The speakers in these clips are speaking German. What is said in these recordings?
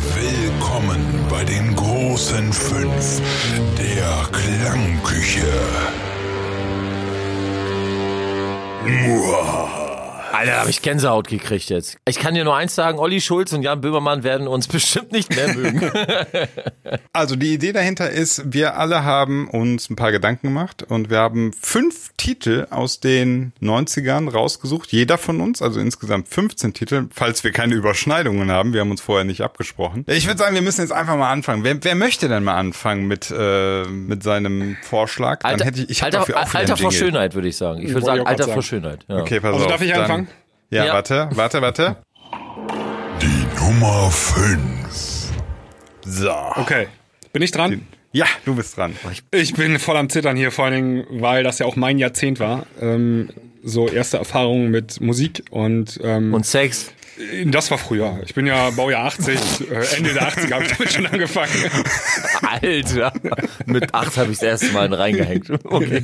Willkommen bei den großen fünf der Klangküche. Muah. Alter, habe ich Gänsehaut gekriegt jetzt. Ich kann dir nur eins sagen, Olli Schulz und Jan Böhmermann werden uns bestimmt nicht mehr mögen. Also die Idee dahinter ist, wir alle haben uns ein paar Gedanken gemacht und wir haben fünf Titel aus den 90ern rausgesucht, jeder von uns, also insgesamt 15 Titel, falls wir keine Überschneidungen haben, wir haben uns vorher nicht abgesprochen. Ich würde sagen, wir müssen jetzt einfach mal anfangen. Wer, wer möchte denn mal anfangen mit, äh, mit seinem Vorschlag? Dann Alter, hätte ich, ich Alter, dafür auch Alter vor. Schönheit, würde ich sagen. Ich würde sagen, Alter grad vor sagen. Schönheit. Ja. Okay, pass Also auf. darf ich anfangen? Ja, Ja. warte, warte, warte. Die Nummer fünf. So. Okay. Bin ich dran? Ja, du bist dran. Ich bin voll am Zittern hier, vor allen Dingen, weil das ja auch mein Jahrzehnt war. Ähm, so erste Erfahrungen mit Musik und, ähm, Und Sex. Das war früher. Ich bin ja Baujahr 80, äh, Ende der 80er habe ich damit schon angefangen. Alter. Mit acht habe ich das erste Mal reingehängt. Okay.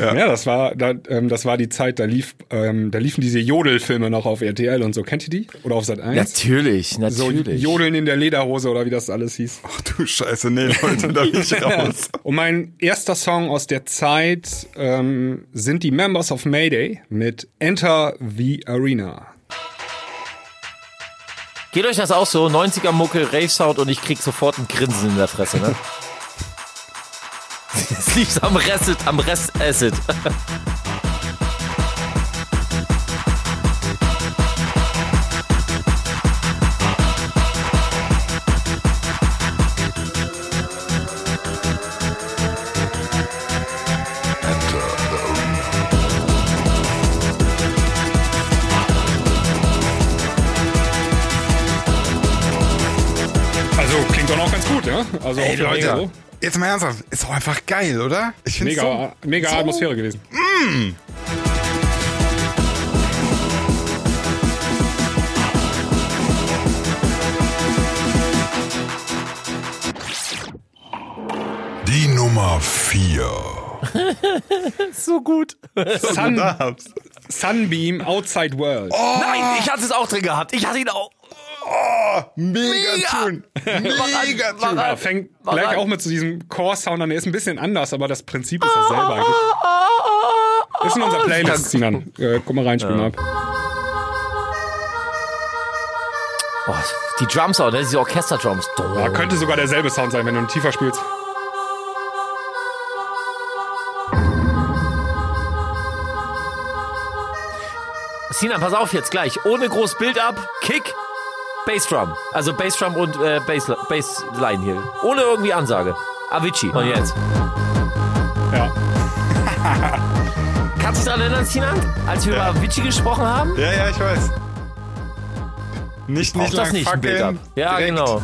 Ja, das war da, ähm, das war die Zeit, da lief ähm, da liefen diese Jodelfilme noch auf RTL und so. Kennt ihr die? Oder auf Sat 1? Natürlich, So natürlich. Jodeln in der Lederhose oder wie das alles hieß. Ach du Scheiße, nee, Leute, da bin ich raus. Und mein erster Song aus der Zeit ähm, sind die Members of Mayday mit Enter the Arena. Geht euch das auch so? 90er Mucke, Rave Sound und ich krieg sofort ein Grinsen in der Fresse, ne? Es liegt am Rest, am Rest Acid. Also klingt doch noch ganz gut, ja? Also Ey, Leute, Mega, jetzt mal ernsthaft, ist doch einfach geil, oder? Ich mega, so, mega so Atmosphäre gewesen. Die Nummer vier. So gut. Sun. Sunbeam Outside World. Nein, ich hatte es auch drin gehabt. Ich hatte ihn auch. Mega, Mega. Tune. Mega Mach Tune. an. Ja, fängt Mach gleich an. auch mit so diesem Core-Sound an. Der ist ein bisschen anders, aber das Prinzip ist dasselbe eigentlich. Ist in unserer Playlist, Sinan. Äh, guck mal reinspielen ab. Oh, die Drums auch, ne? diese Orchester-Drums. Ja, könnte sogar derselbe Sound sein, wenn du ihn tiefer spielst. Sinan, pass auf jetzt gleich. Ohne groß Bild ab, Kick, Bassdrum. Also Bassdrum und äh, Bass, Bassline hier. Ohne irgendwie Ansage. Avicii. Und jetzt. Ja. Kannst du dich daran erinnern, Sinan? Als wir über Avicii gesprochen haben? Ja, ja, ich weiß. Nicht, nicht Braucht das lang nicht ein Bild ab. fackeln. Ja, direkt. genau.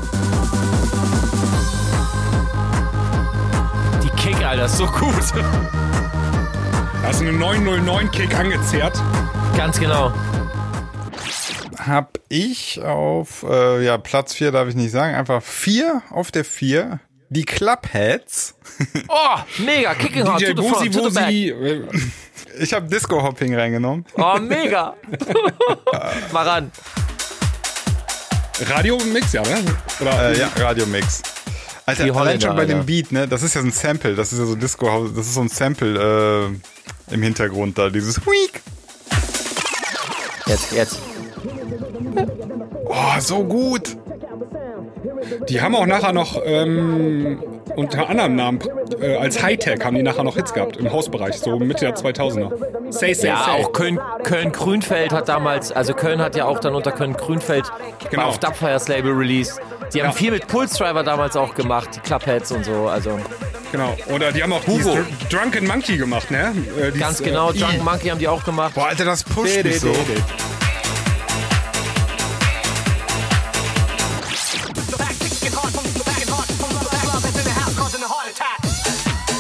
Die Kick, Alter, ist so gut. Da hast du eine 909-Kick angezerrt. Ganz genau. Hab ich auf, äh, ja, Platz 4 darf ich nicht sagen, einfach 4 auf der 4. Die Clubheads. Oh, mega. Kicking hard. DJ To the Busi front, to the back. Busi. Ich habe Disco-Hopping reingenommen. Oh, mega. Mal ran. Radio-Mix, ja, ne? Oder, Äh, ja, Radiomix. Alter, Die allein schon bei dem Alter. Beat, ne? Das ist ja so ein Sample. Das ist ja so Disco, das ist so ein Sample äh, im Hintergrund da. Dieses Week. Jetzt, jetzt. Oh, so gut. Die haben auch nachher noch ähm, unter anderem Namen äh, als Hightech haben die nachher noch Hits gehabt im Hausbereich, so Mitte der 2000er. Say, say, Ja, say. auch Köln, Köln-Grünfeld hat damals, also Köln hat ja auch dann unter Köln-Grünfeld Genau. auf Dubfires Label released. Die haben Ja. viel mit Pulse Driver damals auch gemacht, die Clubheads und so, also Genau. Oder die haben auch Hugo. Dr Drunken Monkey gemacht, ne? Äh, dieses, ganz genau, äh, Drunk I. Monkey haben die auch gemacht. Boah, Alter, das pusht mich so.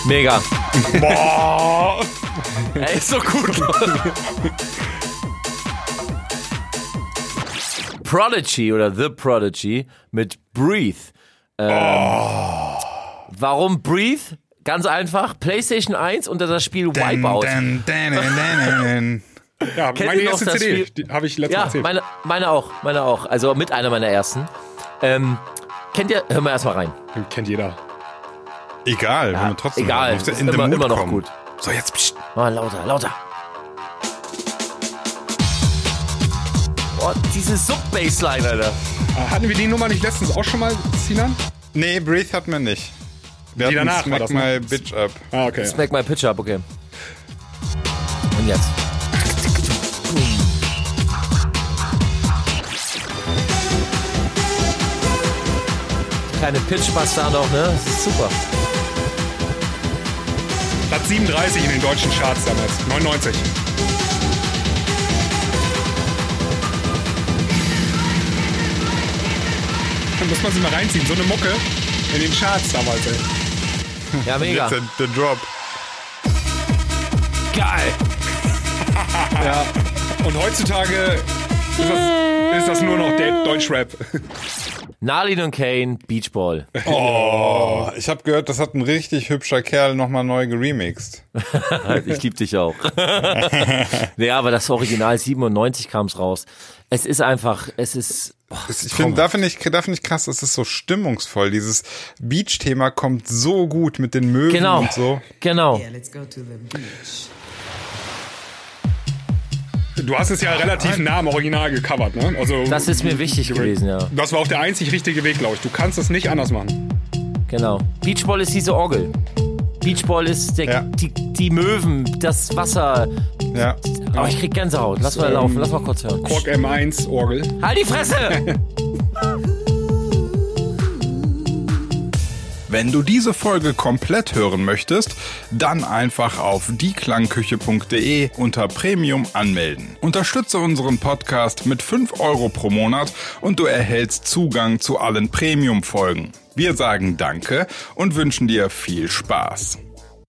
Mega. Boah. Ey, ist so gut. Prodigy oder The Prodigy mit Breathe. Ähm, Warum Breathe? Ganz einfach, PlayStation 1 unter das Spiel Wipeout. Dun, dun, dun. Ja, Kennt meine erste CD, habe ich letztes Mal Ja, erzählt. meine, meine auch, meine auch. Also mit einer meiner ersten. Ähm, kennt ihr, hören wir erstmal rein. Kennt jeder. Egal, wenn wir trotzdem egal, ist in immer- immer noch kommen. gut. So, jetzt pst. Mal lauter, lauter. Oh, diese Sub-Bassline, Alter. Ah, Hatten wir die Nummer nicht letztens auch schon mal, Sinan? Nee, Breathe hat man nicht. Wir Die hatten danach war Smack das, My ne? Bitch Up. Ah, okay. Smack my pitch up, okay. Und jetzt. Kleine Pitchbass da noch, ne? Das ist super. Platz 37 in den deutschen Charts damals. 99. Da muss man sich mal reinziehen. So eine Mucke in den Charts damals, ey. Ja, mega. Jetzt der, der Drop. Geil. Ja. Und heutzutage ist das, ist das nur noch Deutschrap. Nalin und Kane, Beachball. Oh, ich habe gehört, das hat ein richtig hübscher Kerl nochmal neu geremixed. Ich lieb dich auch. ja, aber das Original 97 kam's raus. Es ist einfach, es ist. Oh, Ich finde, da finde ich, da finde ich krass, das ist so stimmungsvoll. Dieses Beach-Thema kommt so gut mit den Möwen Genau. und so. Genau. Yeah, let's go to the beach. Du hast es ja relativ nah am Original gecovert, ne? Also, Das ist mir wichtig gewesen, ja. das war auch der einzig richtige Weg, glaube ich. Du kannst es nicht anders machen. Genau. Beachball ist diese Orgel. Beachball ist der, Ja. die, die Möwen, das Wasser. Ja. Oh, ich krieg Gänsehaut. Lass mal laufen, lass mal kurz hören. Kork M1 Orgel. Halt die Fresse! Wenn du diese Folge komplett hören möchtest, dann einfach auf dieklangküche.de unter Premium anmelden. Unterstütze unseren Podcast mit 5 Euro pro Monat und du erhältst Zugang zu allen Premium-Folgen. Wir sagen Danke und wünschen dir viel Spaß.